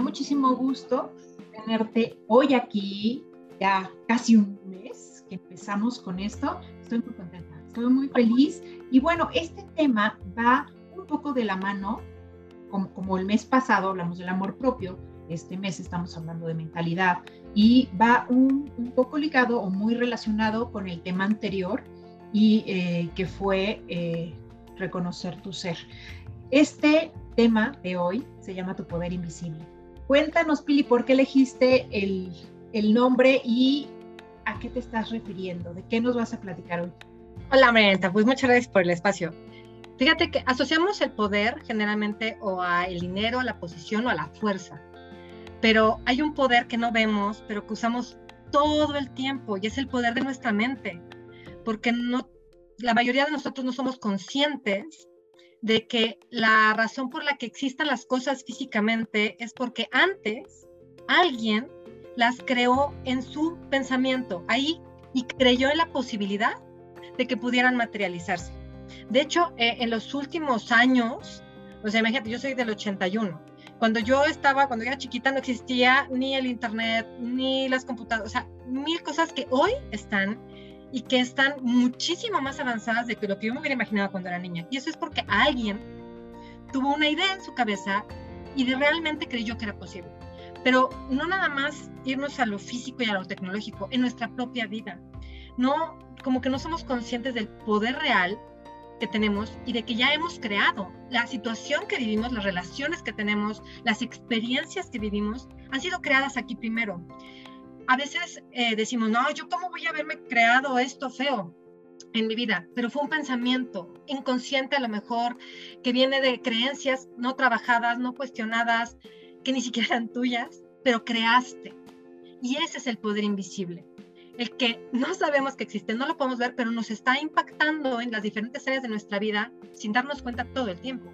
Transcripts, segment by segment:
muchísimo gusto tenerte hoy aquí, ya casi un mes que empezamos con esto. Estoy muy contenta, estoy muy feliz. Y bueno, este tema va un poco de la mano, como, como el mes pasado hablamos del amor propio, este mes estamos hablando de mentalidad y va un, un poco ligado o muy relacionado con el tema anterior y eh, que fue eh, reconocer tu ser. Este tema de hoy se llama Tu Poder Invisible. Cuéntanos, Pili, ¿por qué elegiste el, el nombre y a qué te estás refiriendo? ¿De qué nos vas a platicar hoy? Hola, Marianta, pues muchas gracias por el espacio. Fíjate que asociamos el poder generalmente o a el dinero, a la posición o a la fuerza. Pero hay un poder que no vemos, pero que usamos todo el tiempo y es el poder de nuestra mente. Porque no, la mayoría de nosotros no somos conscientes de que la razón por la que existan las cosas físicamente es porque antes alguien las creó en su pensamiento ahí y creyó en la posibilidad de que pudieran materializarse. De hecho, eh, en los últimos años, o sea, imagínate, yo soy del 81. Cuando yo estaba, cuando era chiquita, no existía ni el internet, ni las computadoras, o sea, mil cosas que hoy están y que están muchísimo más avanzadas de que lo que yo me hubiera imaginado cuando era niña. Y eso es porque alguien tuvo una idea en su cabeza y de realmente creyó que era posible. Pero no nada más irnos a lo físico y a lo tecnológico, en nuestra propia vida. No, como que no somos conscientes del poder real que tenemos y de que ya hemos creado. La situación que vivimos, las relaciones que tenemos, las experiencias que vivimos, han sido creadas aquí primero a veces eh, decimos, no, yo cómo voy a haberme creado esto feo en mi vida, pero fue un pensamiento inconsciente a lo mejor, que viene de creencias no trabajadas, no cuestionadas, que ni siquiera eran tuyas, pero creaste. Y ese es el poder invisible, el que no sabemos que existe, no lo podemos ver, pero nos está impactando en las diferentes áreas de nuestra vida sin darnos cuenta todo el tiempo.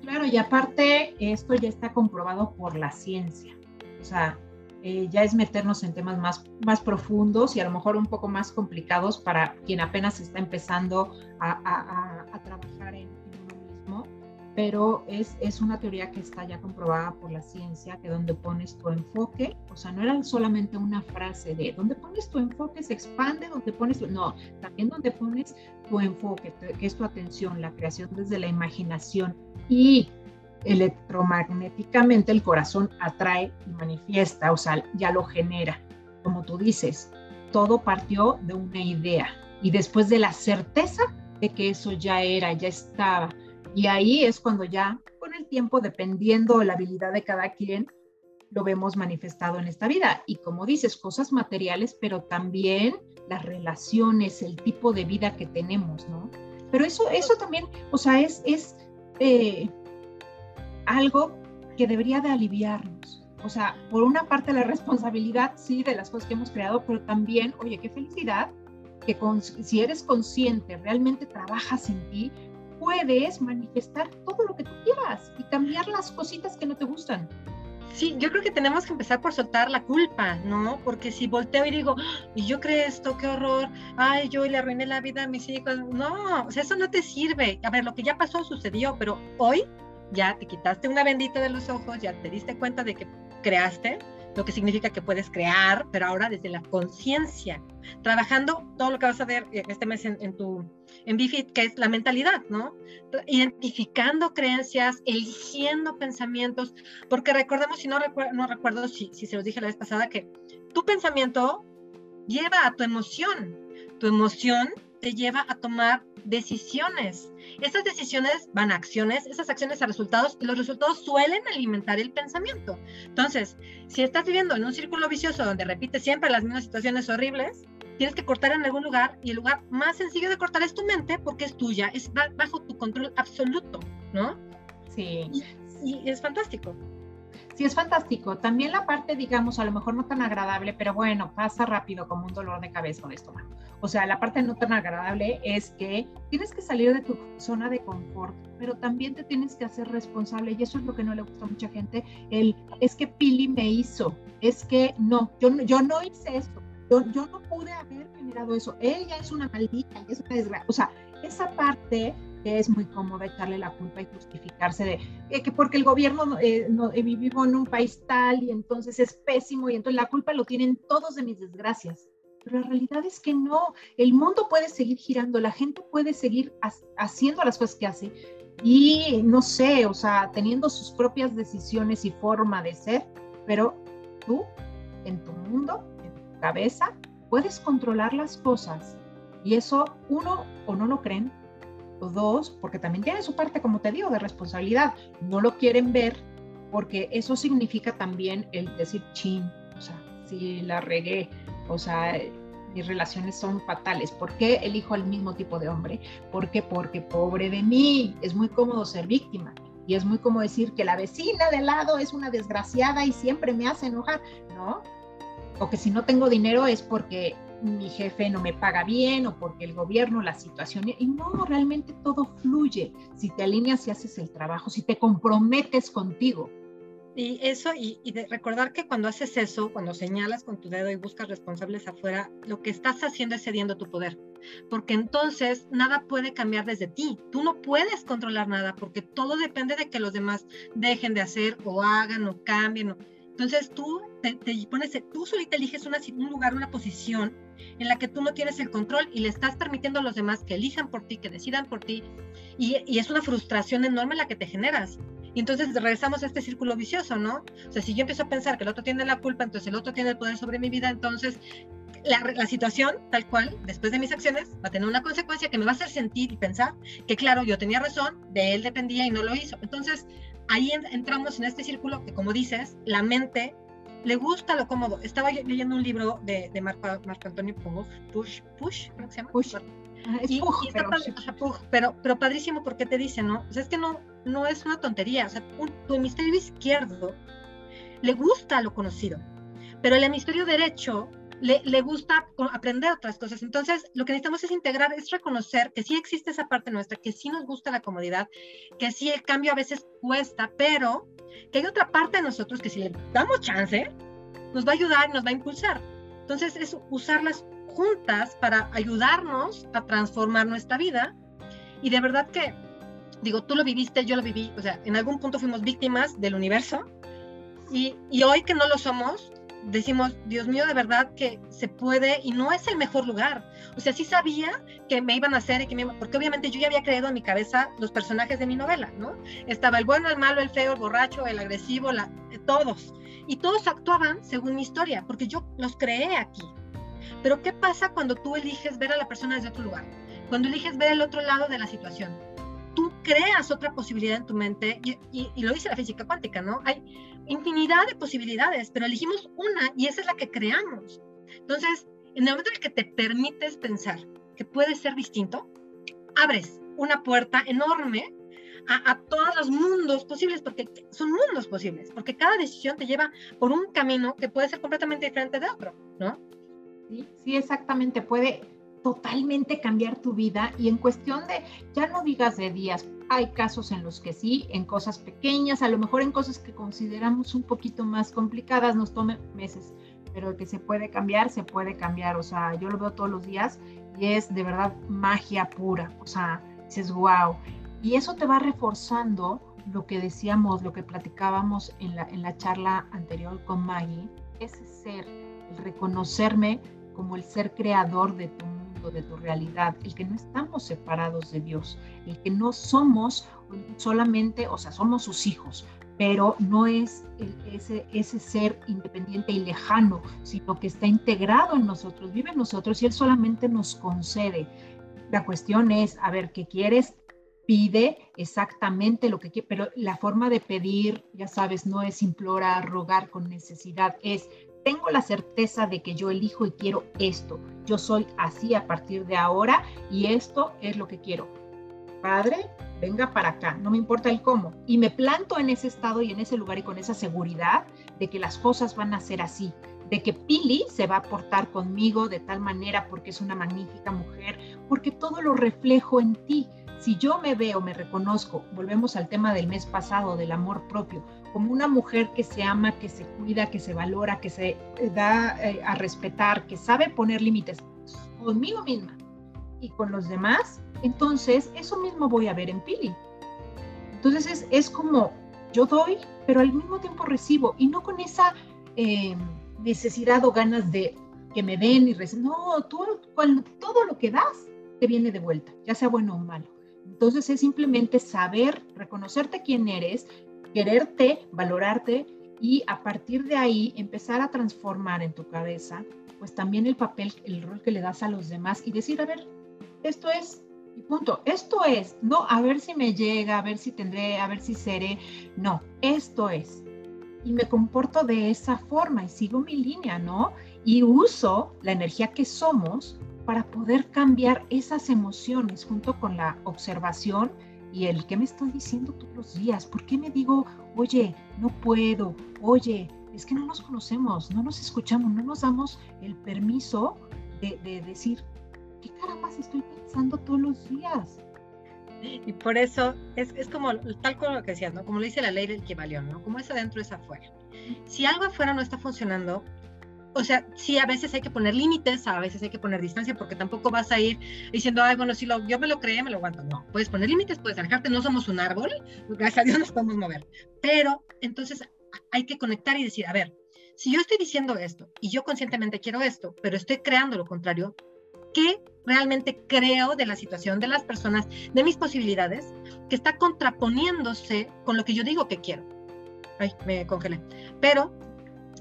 Claro, y aparte esto ya está comprobado por la ciencia. O sea, eh, ya es meternos en temas más, más profundos y a lo mejor un poco más complicados para quien apenas está empezando a, a, trabajar en, uno mismo, pero es, es, una teoría que está ya comprobada por la ciencia, que donde pones tu enfoque, o sea, no era solamente una frase de donde pones tu enfoque se expande, donde pones tu, no, también donde pones tu enfoque, que es tu atención, la creación desde la imaginación y electromagnéticamente el corazón atrae y manifiesta, o sea, ya lo genera. Como tú dices, todo partió de una idea y después de la certeza de que eso ya era, ya estaba. Y ahí es cuando ya, con el tiempo, dependiendo de la habilidad de cada quien, lo vemos manifestado en esta vida. Y como dices, cosas materiales, pero también las relaciones, el tipo de vida que tenemos, ¿no? Pero eso, eso también, o sea, es, eh, algo que debería de aliviarnos. O sea, por una parte la responsabilidad, sí, de las cosas que hemos creado, pero también, oye, qué felicidad que si eres consciente, realmente trabajas en ti, puedes manifestar todo lo que tú quieras y cambiar las cositas que no te gustan. Sí, yo creo que tenemos que empezar por soltar la culpa, ¿no? Porque si volteo y digo, y yo creo esto, qué horror, ay, yo le arruiné la vida a mis hijos, no, o sea, eso no te sirve. A ver, lo que ya pasó sucedió, pero hoy ya te quitaste una bendita de los ojos, ya te diste cuenta de que creaste, lo que significa que puedes crear, pero ahora desde la conciencia, trabajando todo lo que vas a ver este mes en, tu en Bifit, que es la mentalidad, ¿no? Identificando creencias, eligiendo pensamientos, porque recordemos, si no, no recuerdo si, si se los dije la vez pasada, que tu pensamiento lleva a tu emoción, tu emoción te lleva a tomar decisiones. Esas decisiones van a acciones, esas acciones a resultados y los resultados suelen alimentar el pensamiento. Entonces, si estás viviendo en un círculo vicioso donde repites siempre las mismas situaciones horribles, tienes que cortar en algún lugar y el lugar más sencillo de cortar es tu mente porque es tuya, es bajo tu control absoluto, ¿no? Sí. y es fantástico sí es fantástico. También la parte, digamos, a lo mejor no tan agradable, pero bueno, pasa rápido como un dolor de cabeza o de estómago. O sea, la parte no tan agradable es que tienes que salir de tu zona de confort, pero también te tienes que hacer responsable y eso es lo que no le gusta a mucha gente. El, es que Pili me hizo, es que no, yo, yo no hice esto, yo, yo no pude haber generado eso. Ella es una maldita, es una desgracia. O sea, esa parte es muy cómodo echarle la culpa y justificarse de que porque el gobierno eh, no, eh, en un país tal y entonces es pésimo y entonces la culpa lo tienen todos de mis desgracias. Pero la realidad es que no, el mundo puede seguir girando, la gente puede seguir haciendo las cosas que hace y no sé, o sea, teniendo sus propias decisiones y forma de ser, pero tú, en tu mundo, en tu cabeza, puedes controlar las cosas. Y eso, uno, o no lo creen, dos, porque también tiene su parte, como te digo, de responsabilidad. No lo quieren ver porque eso significa también el decir, chin, o sea, si la regué, o sea, mis relaciones son fatales. ¿Por qué elijo al mismo tipo de hombre? ¿Por qué? Porque pobre de mí, es muy cómodo ser víctima. Y es muy cómodo decir que la vecina de lado es una desgraciada y siempre me hace enojar, ¿no? O que si no tengo dinero es porque mi jefe no me paga bien o porque el gobierno, la situación. Y no, realmente todo fluye si te alineas y haces el trabajo, si te comprometes contigo. Y eso, y, y de recordar que cuando haces eso, cuando señalas con tu dedo y buscas responsables afuera, lo que estás haciendo es cediendo tu poder. Porque entonces nada puede cambiar desde ti. Tú no puedes controlar nada porque todo depende de que los demás dejen de hacer o hagan o cambien. Entonces tú te, pones, tú solita eliges una, un lugar, una posición en la que tú no tienes el control y le estás permitiendo a los demás que elijan por ti, que decidan por ti. Y, es una frustración enorme la que te generas. Y entonces regresamos a este círculo vicioso, ¿no? O sea, si yo empiezo a pensar que el otro tiene la culpa, entonces el otro tiene el poder sobre mi vida, entonces la, situación tal cual, después de mis acciones, va a tener una consecuencia que me va a hacer sentir y pensar que, claro, yo tenía razón, de él dependía y no lo hizo. Entonces, ahí entramos en este círculo que, como dices, la mente le gusta lo cómodo. Estaba leyendo un libro de, de Marco, Antonio Push, Push, ¿cómo se llama? Push. y, pero, pero, padrísimo porque te dice, ¿no? O sea, es que no, no es una tontería. O sea, tu hemisferio izquierdo le gusta lo conocido, pero el hemisferio derecho le, le, gusta aprender otras cosas. Entonces, lo que necesitamos es integrar, es reconocer que sí existe esa parte nuestra, que sí nos gusta la comodidad, que sí el cambio a veces cuesta, pero que hay otra parte de nosotros que si le damos chance, nos va a ayudar y nos va a impulsar. Entonces, es usarlas juntas para ayudarnos a transformar nuestra vida. Y de verdad que, digo, tú lo viviste, yo lo viví, o sea, en algún punto fuimos víctimas del universo. Y, y hoy que no lo somos, decimos, Dios mío, de verdad que se puede y no es el mejor lugar. O sea, sí sabía que me iban a hacer y que me porque obviamente yo ya había creado en mi cabeza los personajes de mi novela, ¿no? Estaba el bueno, el malo, el feo, el borracho, el agresivo, la, todos. Y todos actuaban según mi historia, porque yo los creé aquí. Pero ¿qué pasa cuando tú eliges ver a la persona desde otro lugar? Cuando eliges ver el otro lado de la situación tú creas otra posibilidad en tu mente y, y, lo dice la física cuántica, ¿no? Hay infinidad de posibilidades, pero elegimos una y esa es la que creamos. Entonces, en el momento en el que te permites pensar que puede ser distinto, abres una puerta enorme a, a, todos los mundos posibles, porque son mundos posibles, porque cada decisión te lleva por un camino que puede ser completamente diferente de otro, ¿no? Sí, sí, exactamente. Puede, totalmente cambiar tu vida y en cuestión de, ya no digas de días, hay casos en los que sí, en cosas pequeñas, a lo mejor en cosas que consideramos un poquito más complicadas, nos tome meses, pero que se puede cambiar, se puede cambiar, o sea, yo lo veo todos los días y es de verdad magia pura, o sea, dices, wow, y eso te va reforzando lo que decíamos, lo que platicábamos en la, en la charla anterior con Maggie, ese ser, el reconocerme como el ser creador de tu de tu realidad, el que no estamos separados de Dios, el que no somos solamente, o sea, somos sus hijos, pero no es ese, ese ser independiente y lejano, sino que está integrado en nosotros, vive en nosotros y Él solamente nos concede. La cuestión es, a ver, ¿qué quieres? Pide exactamente lo que quiere, pero la forma de pedir, ya sabes, no es implorar, rogar con necesidad, es tengo la certeza de que yo elijo y quiero esto. Yo soy así a partir de ahora y esto es lo que quiero. Padre, venga para acá, no me importa el cómo. Y me planto en ese estado y en ese lugar y con esa seguridad de que las cosas van a ser así, de que Pili se va a portar conmigo de tal manera porque es una magnífica mujer, porque todo lo reflejo en ti. Si yo me veo, me reconozco, volvemos al tema del mes pasado, del amor propio, como una mujer que se ama, que se cuida, que se valora, que se da eh, a respetar, que sabe poner límites conmigo misma y con los demás, Entonces, eso mismo voy a ver en Pili. Entonces, es, es como yo doy, pero al mismo tiempo recibo y no con esa eh, necesidad o ganas de que me den y reciben. No, tú, cuando, todo lo que das te viene de vuelta, ya sea bueno o malo. Entonces es simplemente saber, reconocerte quién eres, quererte, valorarte y a partir de ahí empezar a transformar en tu cabeza, pues también el papel, el rol que le das a los demás y decir, a ver, esto es, y punto, esto es, no a ver si me llega, a ver si tendré, a ver si seré, no, esto es. Y me comporto de esa forma y sigo mi línea, ¿no? Y uso la energía que somos para poder cambiar esas emociones junto con la observación y el que me estoy diciendo todos los días, ¿por qué me digo, oye, no puedo, oye, es que no nos conocemos, no nos escuchamos, no nos damos el permiso de, de decir, ¿qué caramba estoy pensando todos los días? Y por eso es, es, como tal como lo que decías, ¿no? Como lo dice la ley del equivalión, ¿no? Como es adentro es afuera. Si algo afuera no está funcionando, o sea, sí, a veces hay que poner límites, a veces hay que poner distancia, porque tampoco vas a ir diciendo, ay, bueno, si lo, yo me lo creé, me lo aguanto. No, puedes poner límites, puedes alejarte, no somos un árbol, gracias a Dios nos podemos mover. Pero entonces hay que conectar y decir, a ver, si yo estoy diciendo esto y yo conscientemente quiero esto, pero estoy creando lo contrario, ¿qué realmente creo de la situación, de las personas, de mis posibilidades, que está contraponiéndose con lo que yo digo que quiero? Ay, me congelé. Pero,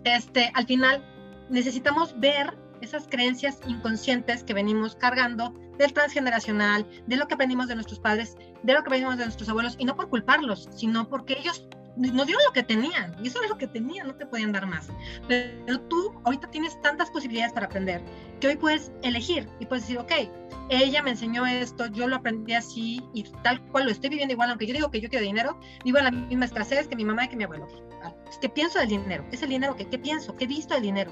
este, al final, necesitamos ver esas creencias inconscientes que venimos cargando del transgeneracional, de lo que aprendimos de nuestros padres, de lo que aprendimos de nuestros abuelos, y no por culparlos, sino porque ellos nos dieron lo que tenían, y eso es lo que tenían, no te podían dar más. Pero tú ahorita tienes tantas posibilidades para aprender que hoy puedes elegir y puedes decir, ok, ella me enseñó esto, yo lo aprendí así y tal cual lo estoy viviendo igual, aunque yo digo que yo quiero dinero, vivo en la misma escasez que mi mamá y que mi abuelo. ¿Qué pienso del dinero? Es el dinero que, ¿qué pienso? ¿Qué he visto del dinero?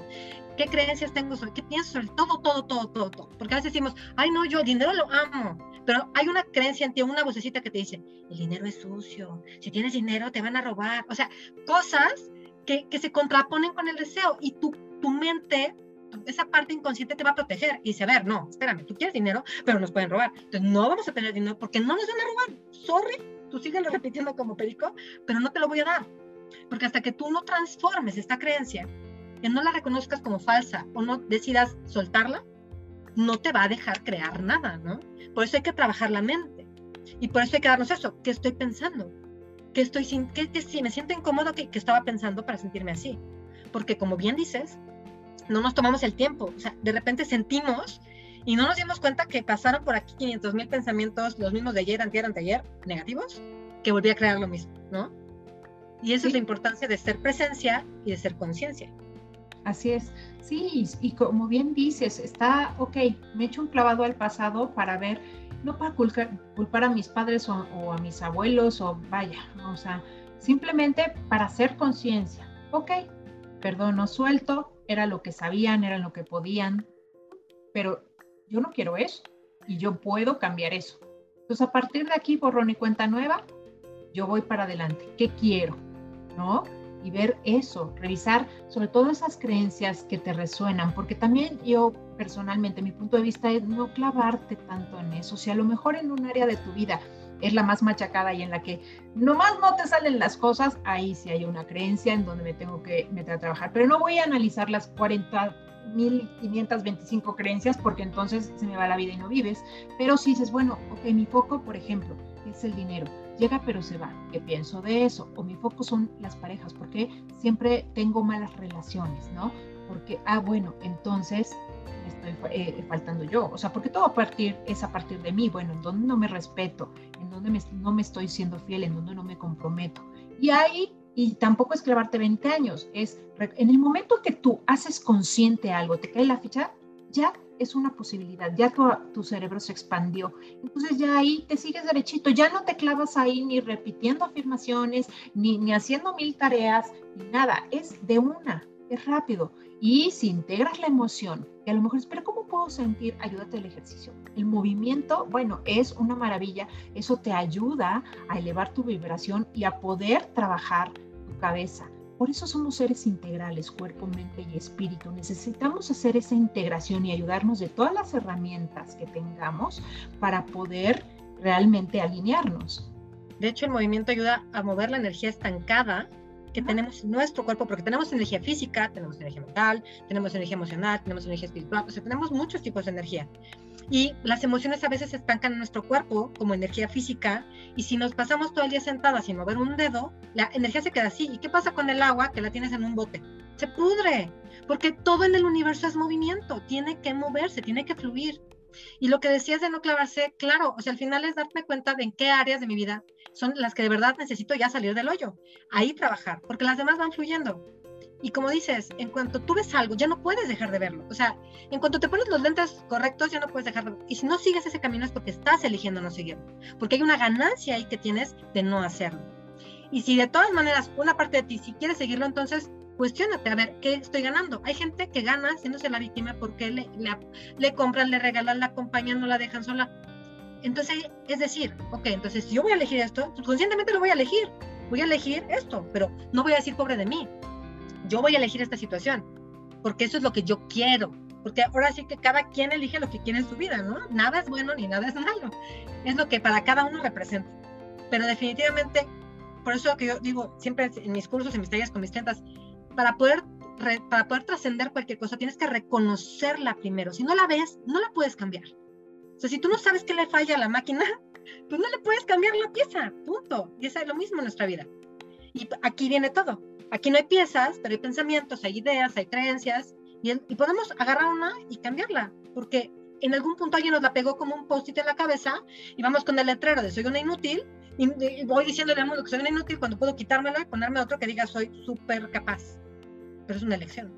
¿Qué creencias tengo sobre? ¿Qué pienso sobre todo, todo, todo, todo, todo? Porque a veces decimos, ay, no, yo el dinero lo amo. Pero hay una creencia en ti, una vocecita que te dice, el dinero es sucio. Si tienes dinero, te van a robar. O sea, cosas que, que se contraponen con el deseo y tu, tu mente esa parte inconsciente te va a proteger y dice, a ver, no, espérame, tú quieres dinero, pero nos pueden robar. Entonces no vamos a tener dinero porque no nos van a robar. Sorry, tú sigues repitiendo como perico, pero no te lo voy a dar. Porque hasta que tú no transformes esta creencia, que no la reconozcas como falsa o no decidas soltarla, no te va a dejar crear nada, ¿no? Por eso hay que trabajar la mente. Y por eso hay que darnos eso, ¿qué estoy pensando? ¿Qué estoy sin, qué, si me siento incómodo que, que estaba pensando para sentirme así? Porque como bien dices, no nos tomamos el tiempo. O sea, de repente sentimos y no nos dimos cuenta que pasaron por aquí 500 mil pensamientos, los mismos de ayer, antier, anteayer, negativos, que volví a crear lo mismo, ¿no? Y esa es la importancia de ser presencia y de ser conciencia. Así es. Sí, y como bien dices, está, ok, me echo un clavado al pasado para ver, no para culpar, a mis padres o, o, a mis abuelos o vaya, o sea, simplemente para hacer conciencia. Ok, perdono, suelto, era lo que sabían, era lo que podían, pero yo no quiero eso y yo puedo cambiar eso. Entonces, a partir de aquí, borrón y cuenta nueva, yo voy para adelante. ¿Qué quiero? ¿No? Y ver eso, revisar sobre todo esas creencias que te resuenan, porque también yo personalmente, mi punto de vista es no clavarte tanto en eso. Si a lo mejor en un área de tu vida es la más machacada y en la que nomás no te salen las cosas, ahí sí hay una creencia en donde me tengo que meter a trabajar. Pero no voy a analizar las 40.525 creencias porque entonces se me va la vida y no vives. Pero si dices, bueno, ok, mi foco, por ejemplo, es el dinero. Llega pero se va. ¿Qué pienso de eso? O mi foco son las parejas, porque siempre tengo malas relaciones, ¿no? Porque, ah, bueno, entonces estoy eh, faltando yo? O sea, porque todo a partir, es a partir de mí, bueno, en donde no me respeto, en donde no me estoy siendo fiel, en donde no me comprometo. Y ahí, y tampoco es clavarte 20 años, es en el momento que tú haces consciente algo, te cae la ficha, ya es una posibilidad, ya tu, cerebro se expandió. Entonces ya ahí te sigues derechito, ya no te clavas ahí ni repitiendo afirmaciones, ni, haciendo mil tareas, ni nada, es de una, es rápido. Y si integras la emoción, que a lo mejor pero ¿cómo puedo sentir? Ayúdate al ejercicio. El movimiento, bueno, es una maravilla. Eso te ayuda a elevar tu vibración y a poder trabajar tu cabeza. Por eso somos seres integrales, cuerpo, mente y espíritu. Necesitamos hacer esa integración y ayudarnos de todas las herramientas que tengamos para poder realmente alinearnos. De hecho, el movimiento ayuda a mover la energía estancada que tenemos en nuestro cuerpo, porque tenemos energía física, tenemos energía mental, tenemos energía emocional, tenemos energía espiritual, o sea, tenemos muchos tipos de energía. Y las emociones a veces estancan en nuestro cuerpo como energía física, y si nos pasamos todo el día sentadas sin mover un dedo, la energía se queda así. ¿Y qué pasa con el agua que la tienes en un bote? Se pudre, porque todo en el universo es movimiento, tiene que moverse, tiene que fluir. Y lo que decías de no clavarse, claro, o sea, al final es darme cuenta de en qué áreas de mi vida son las que de verdad necesito ya salir del hoyo, ahí trabajar, porque las demás van fluyendo. Y como dices, en cuanto tú ves algo, ya no puedes dejar de verlo. O sea, en cuanto te pones los lentes correctos, ya no puedes dejar de verlo. Y si no sigues ese camino es porque estás eligiendo no seguirlo. Porque hay una ganancia ahí que tienes de no hacerlo. Y si de todas maneras una parte de ti, si quieres seguirlo, entonces cuestionate, a ver, ¿qué estoy ganando? Hay gente que gana siéndose la víctima porque le, le, compran, le regalan, la acompañan, no la dejan sola. Entonces, es decir, ok, entonces yo voy a elegir esto, conscientemente lo voy a elegir, voy a elegir esto, pero no voy a decir pobre de mí. Yo voy a elegir esta situación, porque eso es lo que yo quiero, porque ahora sí que cada quien elige lo que quiere en su vida, ¿no? Nada es bueno ni nada es malo, es lo que para cada uno representa. Pero definitivamente, por eso que yo digo siempre en mis cursos, en mis talleres con mis clientas, para poder, para poder trascender cualquier cosa, tienes que reconocerla primero. Si no la ves, no la puedes cambiar. O sea, si tú no sabes qué le falla a la máquina, pues no le puedes cambiar la pieza, punto. Y es lo mismo en nuestra vida. Y aquí viene todo. Aquí no hay piezas, pero hay pensamientos, hay ideas, hay creencias, y, y podemos agarrar una y cambiarla, porque en algún punto alguien nos la pegó como un post-it en la cabeza y vamos con el letrero de soy una inútil y, voy diciéndole al mundo que soy una inútil cuando puedo quitármelo y ponerme otro que diga soy súper capaz. Pero es una elección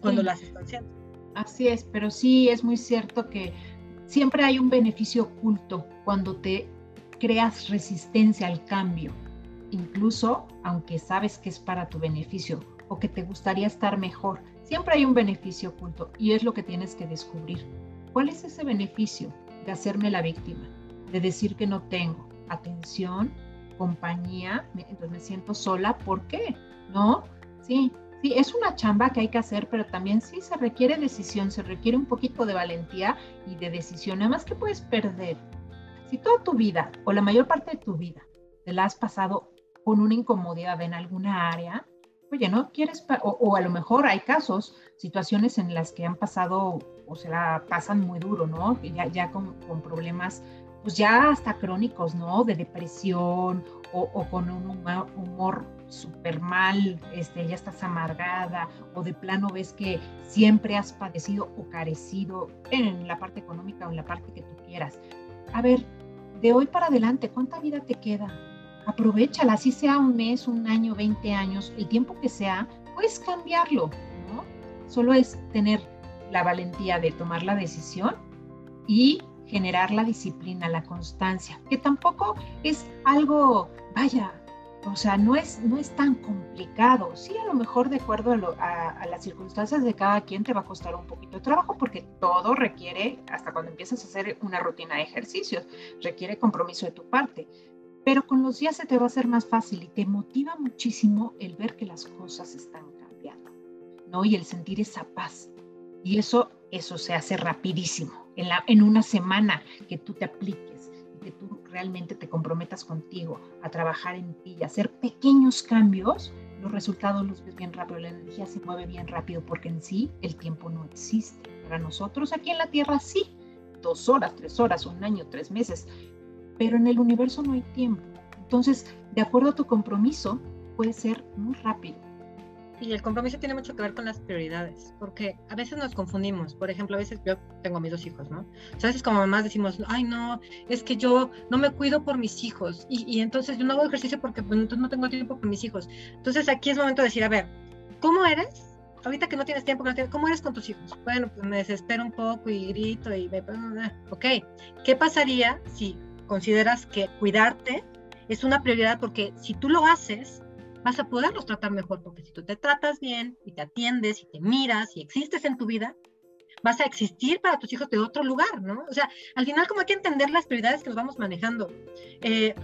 cuando la haces consciente. Así es, pero sí es muy cierto que siempre hay un beneficio oculto cuando te creas resistencia al cambio, incluso aunque sabes que es para tu beneficio o que te gustaría estar mejor, siempre hay un beneficio oculto y es lo que tienes que descubrir. ¿Cuál es ese beneficio de hacerme la víctima? De decir que no tengo atención, compañía, entonces me siento sola, ¿por qué? ¿No? Sí, Sí, es una chamba que hay que hacer, pero también sí se requiere decisión, se requiere un poquito de valentía y de decisión. Además, ¿qué puedes perder? Si toda tu vida o la mayor parte de tu vida te la has pasado con una incomodidad en alguna área, oye, ¿no quieres? O, a lo mejor hay casos, situaciones en las que han pasado o se la pasan muy duro, ¿no? Ya, con, problemas pues ya hasta crónicos, ¿no? De depresión o, con un humor súper mal, este, ya estás amargada o de plano ves que siempre has padecido o carecido en la parte económica o en la parte que tú quieras. A ver, de hoy para adelante, ¿cuánta vida te queda? Aprovechala, así sea un mes, un año, 20 años, el tiempo que sea, puedes cambiarlo, ¿no? Solo es tener la valentía de tomar la decisión y generar la disciplina, la constancia, que tampoco es algo, vaya, o sea, no es, no es tan complicado. Sí, a lo mejor de acuerdo a, las circunstancias de cada quien te va a costar un poquito de trabajo porque todo requiere, hasta cuando empiezas a hacer una rutina de ejercicios, requiere compromiso de tu parte. Pero con los días se te va a hacer más fácil y te motiva muchísimo el ver que las cosas están cambiando, ¿no? Y el sentir esa paz. Y eso, eso se hace rapidísimo, en, la, en una semana que tú te apliques que tú realmente te comprometas contigo a trabajar en ti y hacer pequeños cambios, los resultados los ves bien rápido, la energía se mueve bien rápido porque en sí el tiempo no existe. Para nosotros aquí en la Tierra sí, dos horas, tres horas, un año, tres meses, pero en el universo no hay tiempo. Entonces, de acuerdo a tu compromiso, puede ser muy rápido. Y el compromiso tiene mucho que ver con las prioridades, porque a veces nos confundimos. Por ejemplo, a veces yo tengo mis dos hijos, ¿no? a veces como mamás decimos, ay, no, es que yo no me cuido por mis hijos y, entonces yo no hago ejercicio porque pues, entonces no tengo tiempo por mis hijos. Entonces aquí es momento de decir, a ver, ¿cómo eres? Ahorita que no tienes tiempo, ¿cómo eres con tus hijos? Bueno, pues me desespero un poco y grito y me... Ok, ¿qué pasaría si consideras que cuidarte es una prioridad? Porque si tú lo haces, vas a poderlos tratar mejor, porque si tú te tratas bien y te atiendes y te miras y existes en tu vida, vas a existir para tus hijos de otro lugar, ¿no? O sea, al final como hay que entender las prioridades que nos vamos manejando. Eh,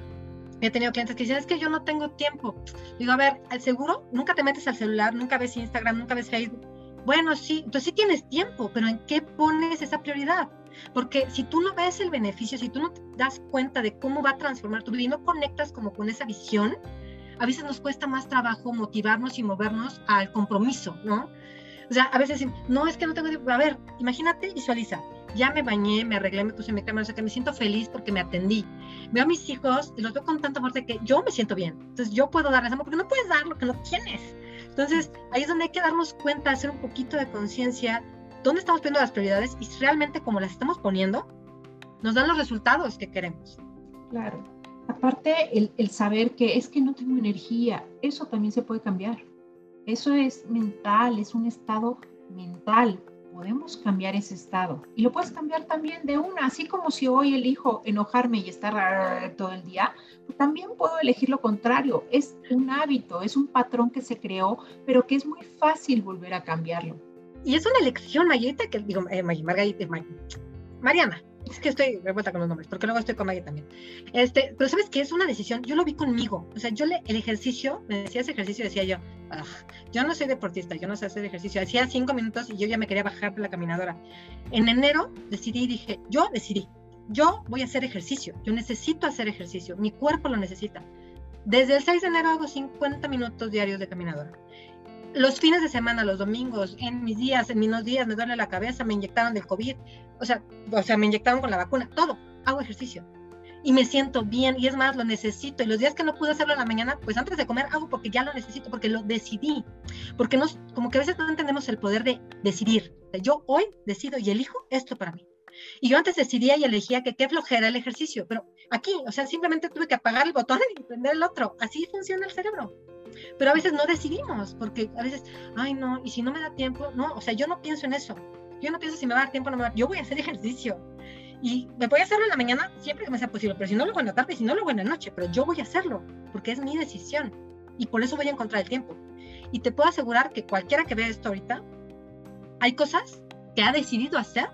he tenido clientes que dicen, es que yo no tengo tiempo. Digo, a ver, seguro, nunca te metes al celular, nunca ves Instagram, nunca ves Facebook. Bueno, sí, entonces sí tienes tiempo, pero ¿en qué pones esa prioridad? Porque si tú no ves el beneficio, si tú no te das cuenta de cómo va a transformar tu vida y no conectas como con esa visión, a veces nos cuesta más trabajo motivarnos y movernos al compromiso, ¿no? O sea, a veces no, es que no tengo tiempo. A ver, imagínate, visualiza, ya me bañé, me arreglé, me puse mi cámara, o sea, que me siento feliz porque me atendí. Veo a mis hijos y los veo con tanta fuerza que yo me siento bien. Entonces yo puedo darles amor porque no puedes dar lo que no tienes. Entonces ahí es donde hay que darnos cuenta, hacer un poquito de conciencia, dónde estamos poniendo las prioridades y realmente como las estamos poniendo, nos dan los resultados que queremos. Claro. Aparte, el, saber que es que no tengo energía, eso también se puede cambiar. Eso es mental, es un estado mental podemos cambiar ese estado. Y lo puedes cambiar también de una, así como si hoy elijo enojarme y estar todo el día, pues también puedo elegir lo contrario. Es un hábito, es un patrón que se creó, pero que es muy fácil volver a cambiarlo. Y es una elección, Mayita, que digo, eh, Margarita, Mariana, es que estoy revuelta con los nombres, porque luego estoy con Maya también. Este, pero sabes que es una decisión, yo lo vi conmigo, o sea, yo le, el ejercicio, me decía ese ejercicio, decía yo, yo no soy deportista, yo no sé hacer ejercicio, hacía cinco minutos y yo ya me quería bajar de la caminadora. En enero decidí, dije, yo decidí, yo voy a hacer ejercicio, yo necesito hacer ejercicio, mi cuerpo lo necesita. Desde el 6 de enero hago 50 minutos diarios de caminadora los fines de semana, los domingos, en mis días, en mis días, me duele la cabeza, me inyectaron del COVID, o sea, o sea, me inyectaron con la vacuna, todo, hago ejercicio. Y me siento bien, y es más, lo necesito. Y los días que no pude hacerlo en la mañana, pues antes de comer hago porque ya lo necesito, porque lo decidí. Porque nos, como que a veces no entendemos el poder de decidir. Yo hoy decido y elijo esto para mí. Y yo antes decidía y elegía que qué flojera el ejercicio, pero aquí, o sea, simplemente tuve que apagar el botón y prender el otro. Así funciona el cerebro. Pero a veces no decidimos, porque a veces, ay no, y si no me da tiempo, no, o sea, yo no pienso en eso. Yo no pienso si me va a dar tiempo o no me va Yo voy a hacer ejercicio. Y me voy a hacerlo en la mañana siempre que me sea posible, pero si no lo hago en la tarde, si no lo hago en la noche, pero yo voy a hacerlo, porque es mi decisión. Y por eso voy a encontrar el tiempo. Y te puedo asegurar que cualquiera que vea esto ahorita, hay cosas que ha decidido hacer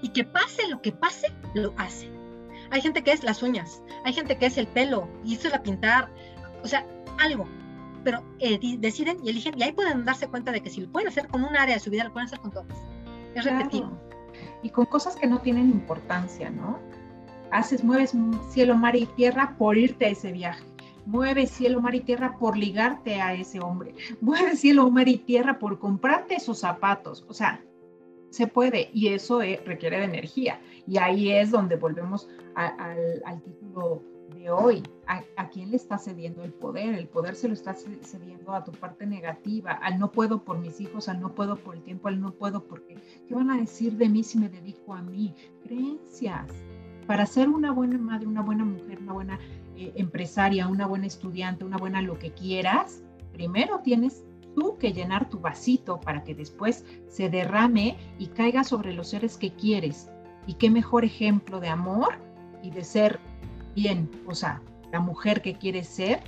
y que pase lo que pase, lo hace. Hay gente que es las uñas, hay gente que es el pelo, y eso es la pintar, o sea, algo pero eh, deciden y eligen y ahí pueden darse cuenta de que si lo pueden hacer con un área de su vida, lo pueden hacer con todas. Es repetido. Y con cosas que no tienen importancia, ¿no? Haces, mueves cielo, mar y tierra por irte a ese viaje. Mueves cielo, mar y tierra por ligarte a ese hombre. Mueves cielo, mar y tierra por comprarte esos zapatos. O sea, se puede y eso eh, requiere de energía. Y ahí es donde volvemos al, al título de hoy, ¿a, quién le está cediendo el poder? El poder se lo está cediendo a tu parte negativa, al no puedo por mis hijos, al no puedo por el tiempo, al no puedo porque, ¿qué van a decir de mí si me dedico a mí? Creencias. Para ser una buena madre, una buena mujer, una buena eh, empresaria, una buena estudiante, una buena lo que quieras, primero tienes tú que llenar tu vasito para que después se derrame y caiga sobre los seres que quieres. Y qué mejor ejemplo de amor y de ser bien, o sea, la mujer que quiere ser,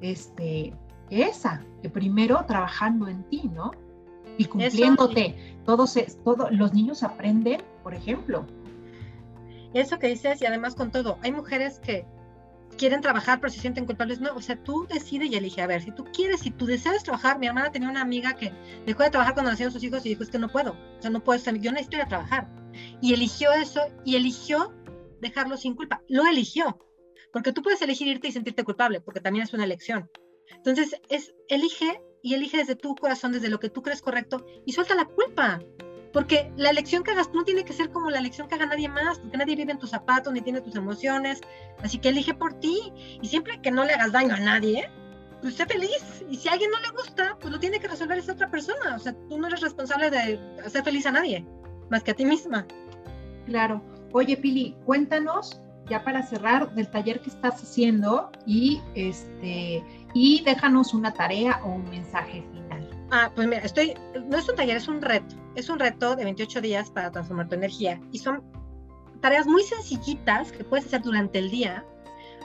este, esa, que primero trabajando en ti, ¿no? Y cumpliéndote. Todos, todos los niños aprenden, por ejemplo. Eso que dices, y además con todo, hay mujeres que quieren trabajar pero se sienten culpables. No, o sea, tú decides y elige. A ver, si tú quieres, si tú deseas trabajar, mi hermana tenía una amiga que dejó de trabajar cuando nacieron sus hijos y dijo, es que no puedo, o sea, no puedo estar, yo necesito ir a trabajar. Y eligió eso y eligió dejarlo sin culpa. Lo eligió. Porque tú puedes elegir irte y sentirte culpable, porque también es una elección. Entonces, es elige y elige desde tu corazón, desde lo que tú crees correcto y suelta la culpa. Porque la elección que hagas no tiene que ser como la elección que haga nadie más, porque nadie vive en tus zapatos ni tiene tus emociones. Así que elige por ti y siempre que no le hagas daño a nadie, pues sé feliz. Y si a alguien no le gusta, pues lo tiene que resolver esa otra persona. O sea, tú no eres responsable de hacer feliz a nadie, más que a ti misma. Claro. Oye, Pili, cuéntanos ya para cerrar del taller que estás haciendo y este y déjanos una tarea o un mensaje final. Ah, pues mira, estoy no es un taller, es un reto. Es un reto de 28 días para transformar tu energía y son tareas muy sencillitas que puedes hacer durante el día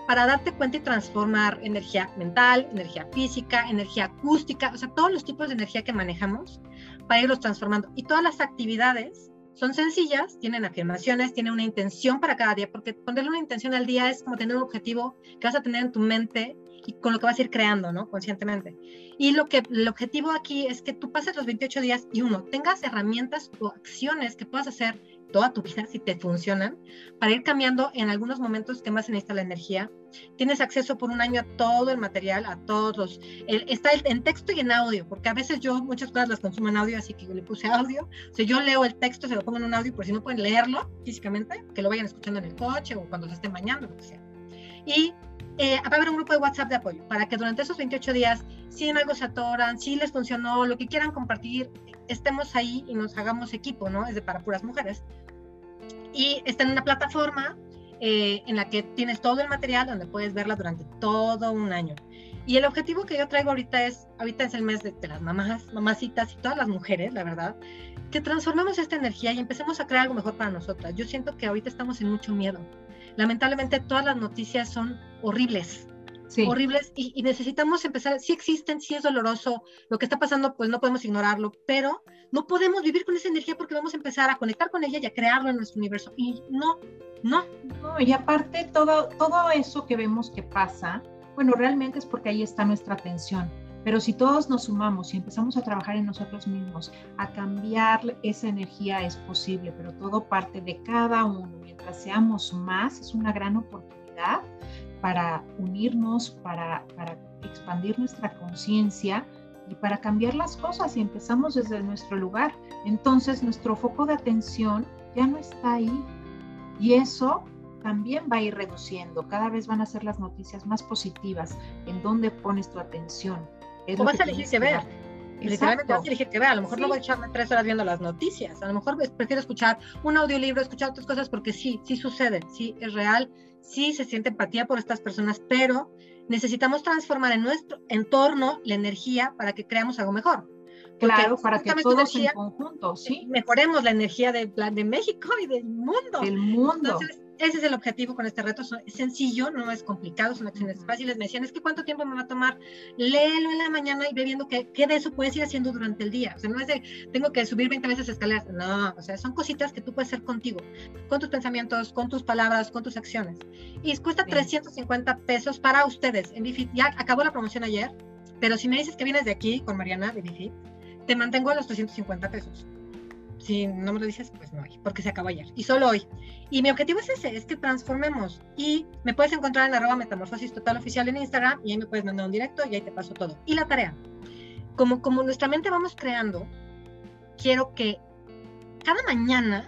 para darte cuenta y transformar energía mental, energía física, energía acústica, o sea, todos los tipos de energía que manejamos para irlos transformando. Y todas las actividades Son sencillas, tienen afirmaciones, tienen una intención para cada día, porque ponerle una intención al día es como tener un objetivo que vas a tener en tu mente y con lo que vas a ir creando, ¿no? Conscientemente. Y lo que el objetivo aquí es que tú pases los 28 días y uno, tengas herramientas o acciones que puedas hacer toda tu vida si te funcionan para ir cambiando en algunos momentos que más se necesita la energía. Tienes acceso por un año a todo el material, a todos. está en texto y en audio, porque a veces yo muchas cosas las consumo en audio, así que yo le puse audio. O sea, yo leo el texto, se lo pongo en un audio, por si no pueden leerlo físicamente, que lo vayan escuchando en el coche o cuando se estén bañando, lo que sea. Y eh, va a haber un grupo de WhatsApp de apoyo para que durante esos 28 días, si en algo se atoran, si les funcionó, lo que quieran compartir, estemos ahí y nos hagamos equipo, ¿no? Es de para puras mujeres. Y está en una plataforma eh, en la que tienes todo el material donde puedes verla durante todo un año. Y el objetivo que yo traigo ahorita es, ahorita es el mes de, de las mamás, mamacitas y todas las mujeres, la verdad, que transformemos esta energía y empecemos a crear algo mejor para nosotras. Yo siento que ahorita estamos en mucho miedo lamentablemente todas las noticias son horribles. Horribles y, necesitamos empezar, si existen, si es doloroso, lo que está pasando pues no podemos ignorarlo, pero no podemos vivir con esa energía porque vamos a empezar a conectar con ella y a crearlo en nuestro universo y no, no. no y aparte todo, todo eso que vemos que pasa, bueno, realmente es porque ahí está nuestra atención pero si todos nos sumamos y empezamos a trabajar en nosotros mismos, a cambiar esa energía es posible, pero todo parte de cada uno. Mientras seamos más, es una gran oportunidad para unirnos, para, para expandir nuestra conciencia y para cambiar las cosas y empezamos desde nuestro lugar. Entonces nuestro foco de atención ya no está ahí. Y eso también va a ir reduciendo. Cada vez van a ser las noticias más positivas en dónde pones tu atención o vas a elegir que ver. Literalmente vas a elegir que ver. A lo mejor no voy a echarme tres horas viendo las noticias. A lo mejor prefiero escuchar un audiolibro, escuchar otras cosas, porque sí, sí sucede, sí es real, sí se siente empatía por estas personas, pero necesitamos transformar en nuestro entorno la energía para que creamos algo mejor. claro, para que todos en conjunto, sí. Mejoremos la energía de, de México y del mundo. Del mundo. Ese es el objetivo con este reto. Es sencillo, no es complicado, son acciones fáciles. Me decían, es que cuánto tiempo me va a tomar. Léelo en la mañana y ve viendo qué, qué de eso puedes ir haciendo durante el día. O sea, no es de, tengo que subir 20 veces escaleras. No, o sea, son cositas que tú puedes hacer contigo, con tus pensamientos, con tus palabras, con tus acciones. Y cuesta 350 pesos para ustedes. En Bifit, ya acabó la promoción ayer, pero si me dices que vienes de aquí con Mariana de Bifit, te mantengo a los 350 pesos si no me lo dices, pues no hay, porque se acabó ayer. Y solo hoy. Y mi objetivo es ese, es que transformemos. Y me puedes encontrar en arroba metamorfosis total oficial en Instagram y ahí me puedes mandar un directo y ahí te paso todo. Y la tarea. Como, como nuestra mente vamos creando, quiero que cada mañana,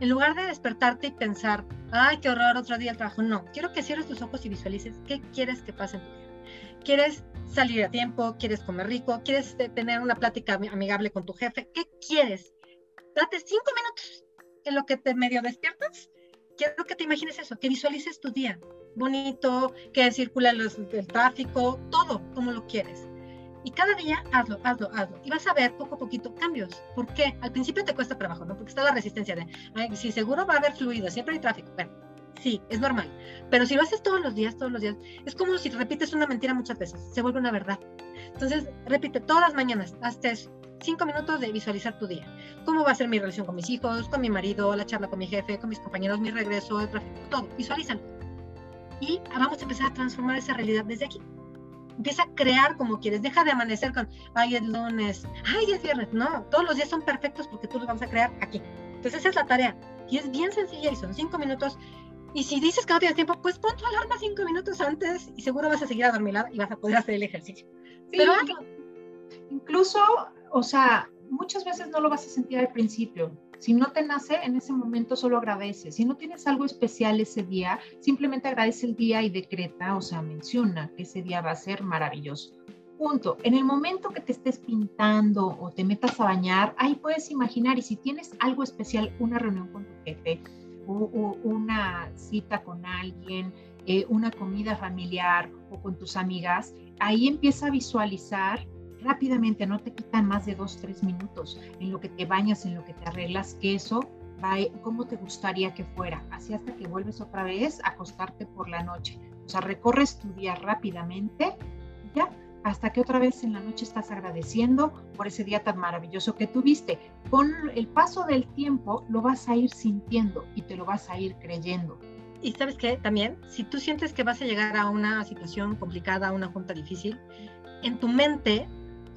en lugar de despertarte y pensar, ay, qué horror, otro día el trabajo, no, quiero que cierres tus ojos y visualices qué quieres que pase en tu vida. ¿Quieres salir a tiempo? ¿Quieres comer rico? ¿Quieres tener una plática amigable con tu jefe? ¿Qué quieres? Date cinco minutos en lo que te medio despiertas. Quiero que te imagines eso, que visualices tu día bonito, que circula el tráfico, todo como lo quieres. Y cada día hazlo, hazlo, hazlo. Y vas a ver poco a poquito cambios. ¿Por qué? Al principio te cuesta trabajo, ¿no? Porque está la resistencia de, ay, sí, seguro va a haber fluido, siempre hay tráfico. Bueno, sí, es normal. Pero si lo haces todos los días, todos los días, es como si repites una mentira muchas veces, se vuelve una verdad. Entonces, repite todas las mañanas, hazte eso cinco minutos de visualizar tu día. ¿Cómo va a ser mi relación con mis hijos, con mi marido, la charla con mi jefe, con mis compañeros, mi regreso, el tráfico, todo? Visualízalo. Y vamos a empezar a transformar esa realidad desde aquí. Empieza a crear como quieres. Deja de amanecer con, ay, es lunes, ay, es viernes. No, todos los días son perfectos porque tú los vamos a crear aquí. Entonces esa es la tarea. Y es bien sencilla y son cinco minutos. Y si dices que no tienes tiempo, pues pon tu alarma cinco minutos antes y seguro vas a seguir a dormir y vas a poder hacer el ejercicio. Pero Incluso o sea, muchas veces no lo vas a sentir al principio. Si no te nace, en ese momento solo agradece. Si no tienes algo especial ese día, simplemente agradece el día y decreta, o sea, menciona que ese día va a ser maravilloso. Punto. En el momento que te estés pintando o te metas a bañar, ahí puedes imaginar y si tienes algo especial, una reunión con tu jefe, o, una cita con alguien, eh, una comida familiar o con tus amigas, ahí empieza a visualizar rápidamente, no te quitan más de dos, tres minutos en lo que te bañas, en lo que te arreglas, que eso va, como te gustaría que fuera, así hasta que vuelves otra vez a acostarte por la noche. O sea, recorres tu día rápidamente, ya, hasta que otra vez en la noche estás agradeciendo por ese día tan maravilloso que tuviste. Con el paso del tiempo lo vas a ir sintiendo y te lo vas a ir creyendo. Y sabes qué, también, si tú sientes que vas a llegar a una situación complicada, a una junta difícil, en tu mente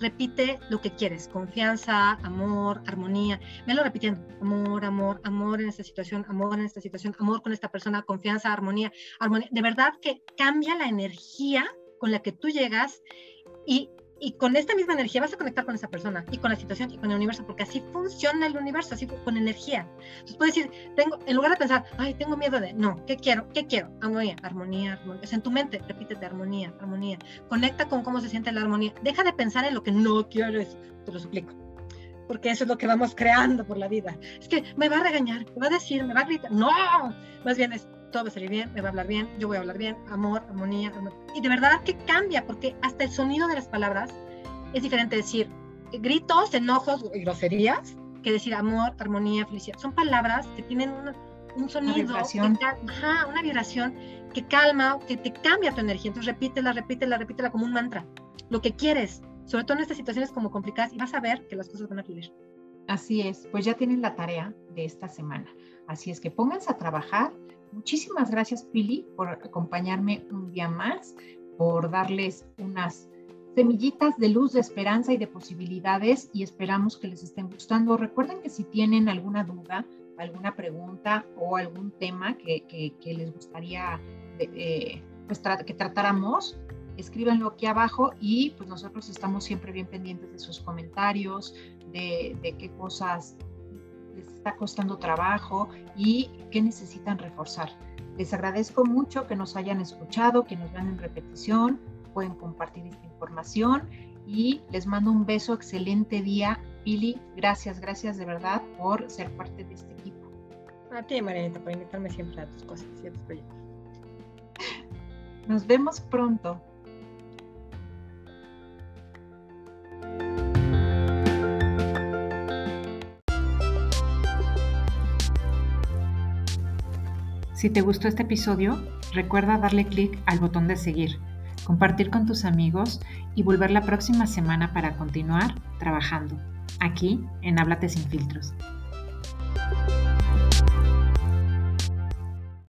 repite lo que quieres, confianza, amor, armonía. Me lo repitiendo, amor, amor, amor en esta situación, amor en esta situación, amor con esta persona, confianza, armonía, armonía. De verdad que cambia la energía con la que tú llegas y, y, con esta misma energía vas a conectar con esa persona y con la situación y con el universo, porque así funciona el universo, así con energía. Entonces puedes decir, tengo, en lugar de pensar, ay, tengo miedo de, no, ¿qué quiero? ¿Qué quiero? Armonía, armonía, armonía. Es en tu mente, repítete, armonía, armonía. Conecta con cómo se siente la armonía. Deja de pensar en lo que no quieres, te lo suplico. Porque eso es lo que vamos creando por la vida. Es que me va a regañar, me va a decir, me va a gritar. No, más bien es, todo va a salir bien, me va a hablar bien, yo voy a hablar bien, amor, armonía. Y de verdad que cambia, porque hasta el sonido de las palabras es diferente decir gritos, enojos y groserías que decir amor, armonía, felicidad. Son palabras que tienen un sonido, una vibración. Que, ajá, una vibración que calma, que te cambia tu energía. Entonces repítela, repítela, repítela como un mantra. Lo que quieres, sobre todo en estas situaciones como complicadas, y vas a ver que las cosas van a fluir. Así es, pues ya tienen la tarea de esta semana. Así es que pónganse a trabajar Muchísimas gracias, Pili, por acompañarme un día más, por darles unas semillitas de luz, de esperanza y de posibilidades y esperamos que les estén gustando. Recuerden que si tienen alguna duda, alguna pregunta o algún tema que, les gustaría eh, pues, que tratáramos, escríbanlo aquí abajo y pues nosotros estamos siempre bien pendientes de sus comentarios, de, qué cosas está costando trabajo y qué necesitan reforzar. Les agradezco mucho que nos hayan escuchado, que nos vean en repetición, pueden compartir esta información y les mando un beso, excelente día. Pili, gracias, gracias de verdad por ser parte de este equipo. A ti, Marianita, por invitarme siempre a tus cosas y a tus proyectos. Nos vemos pronto. Si te gustó este episodio, recuerda darle clic al botón de seguir, compartir con tus amigos y volver la próxima semana para continuar trabajando aquí en Háblate sin filtros.